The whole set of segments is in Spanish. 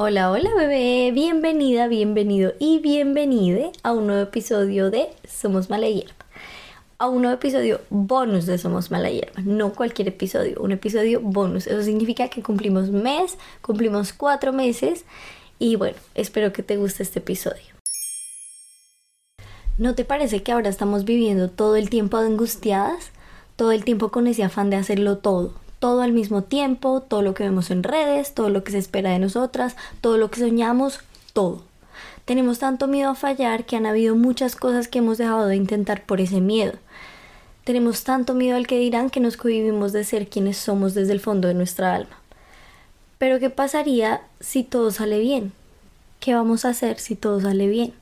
Hola, hola bebé, bienvenida, bienvenido y bienvenide a un nuevo episodio de Somos Mala Hierba. A un nuevo episodio bonus de Somos Mala Hierba, no cualquier episodio, un episodio bonus. Eso significa que cumplimos mes, cumplimos cuatro meses y bueno, espero que te guste este episodio. ¿No te parece que ahora estamos viviendo todo el tiempo angustiadas? Todo el tiempo con ese afán de hacerlo todo, todo al mismo tiempo, todo lo que vemos en redes, todo lo que se espera de nosotras, todo lo que soñamos, todo. Tenemos tanto miedo a fallar que han habido muchas cosas que hemos dejado de intentar por ese miedo. Tenemos tanto miedo al que dirán que nos cohibimos de ser quienes somos desde el fondo de nuestra alma. Pero ¿qué pasaría si todo sale bien? ¿Qué vamos a hacer si todo sale bien?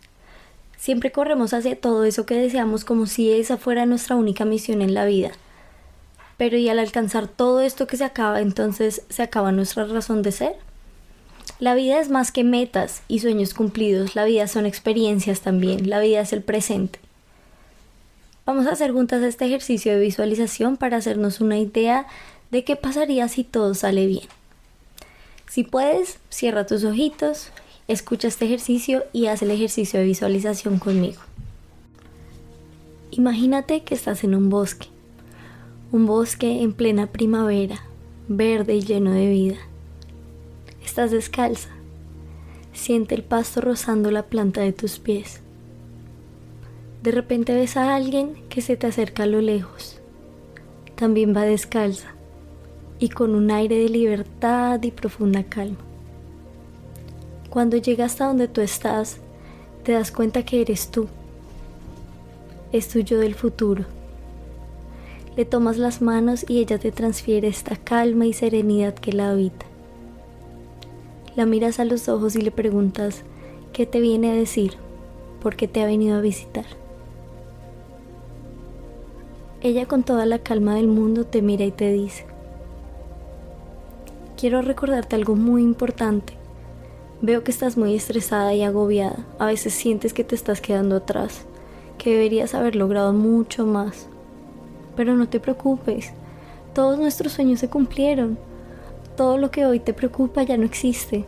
Siempre corremos hacia todo eso que deseamos como si esa fuera nuestra única misión en la vida pero y al alcanzar todo esto que se acaba, entonces se acaba nuestra razón de ser. La vida es más que metas y sueños cumplidos, la vida son experiencias también, la vida es el presente. Vamos a hacer juntas este ejercicio de visualización para hacernos una idea de qué pasaría si todo sale bien. Si puedes, cierra tus ojitos, escucha este ejercicio y haz el ejercicio de visualización conmigo. Imagínate que estás en un bosque un bosque en plena primavera, verde y lleno de vida. Estás descalza. Siente el pasto rozando la planta de tus pies. De repente ves a alguien que se te acerca a lo lejos. También va descalza y con un aire de libertad y profunda calma. Cuando llega hasta donde tú estás, te das cuenta que eres tú. Es tuyo del futuro le tomas las manos y ella te transfiere esta calma y serenidad que la habita. La miras a los ojos y le preguntas qué te viene a decir, por qué te ha venido a visitar. Ella con toda la calma del mundo te mira y te dice, quiero recordarte algo muy importante. Veo que estás muy estresada y agobiada. A veces sientes que te estás quedando atrás, que deberías haber logrado mucho más. Pero no te preocupes, todos nuestros sueños se cumplieron. Todo lo que hoy te preocupa ya no existe.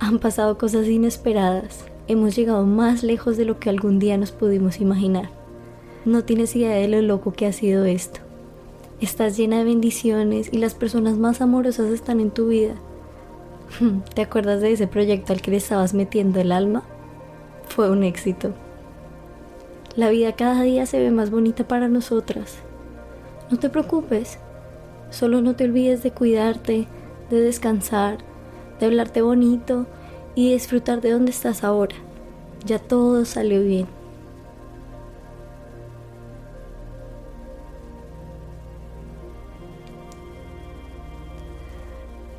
Han pasado cosas inesperadas. Hemos llegado más lejos de lo que algún día nos pudimos imaginar. No tienes idea de lo loco que ha sido esto. Estás llena de bendiciones y las personas más amorosas están en tu vida. ¿Te acuerdas de ese proyecto al que le estabas metiendo el alma? Fue un éxito. La vida cada día se ve más bonita para nosotras. No te preocupes, solo no te olvides de cuidarte, de descansar, de hablarte bonito y disfrutar de donde estás ahora. Ya todo salió bien.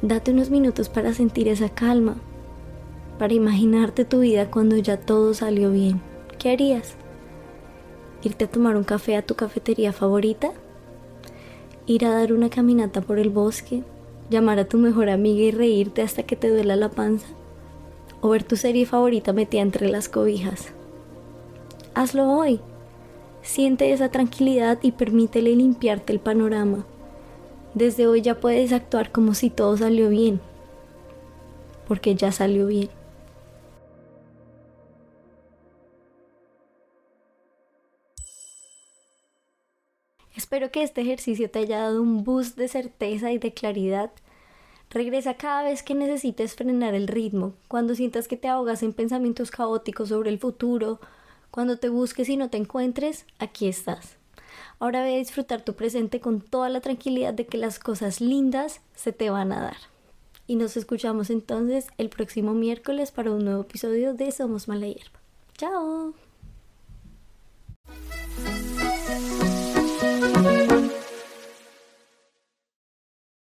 Date unos minutos para sentir esa calma, para imaginarte tu vida cuando ya todo salió bien. ¿Qué harías? Irte a tomar un café a tu cafetería favorita, ir a dar una caminata por el bosque, llamar a tu mejor amiga y reírte hasta que te duela la panza, o ver tu serie favorita metida entre las cobijas. Hazlo hoy. Siente esa tranquilidad y permítele limpiarte el panorama. Desde hoy ya puedes actuar como si todo salió bien, porque ya salió bien. Espero que este ejercicio te haya dado un boost de certeza y de claridad. Regresa cada vez que necesites frenar el ritmo, cuando sientas que te ahogas en pensamientos caóticos sobre el futuro, cuando te busques y no te encuentres, aquí estás. Ahora ve a disfrutar tu presente con toda la tranquilidad de que las cosas lindas se te van a dar. Y nos escuchamos entonces el próximo miércoles para un nuevo episodio de Somos Mala Hierba. ¡Chao!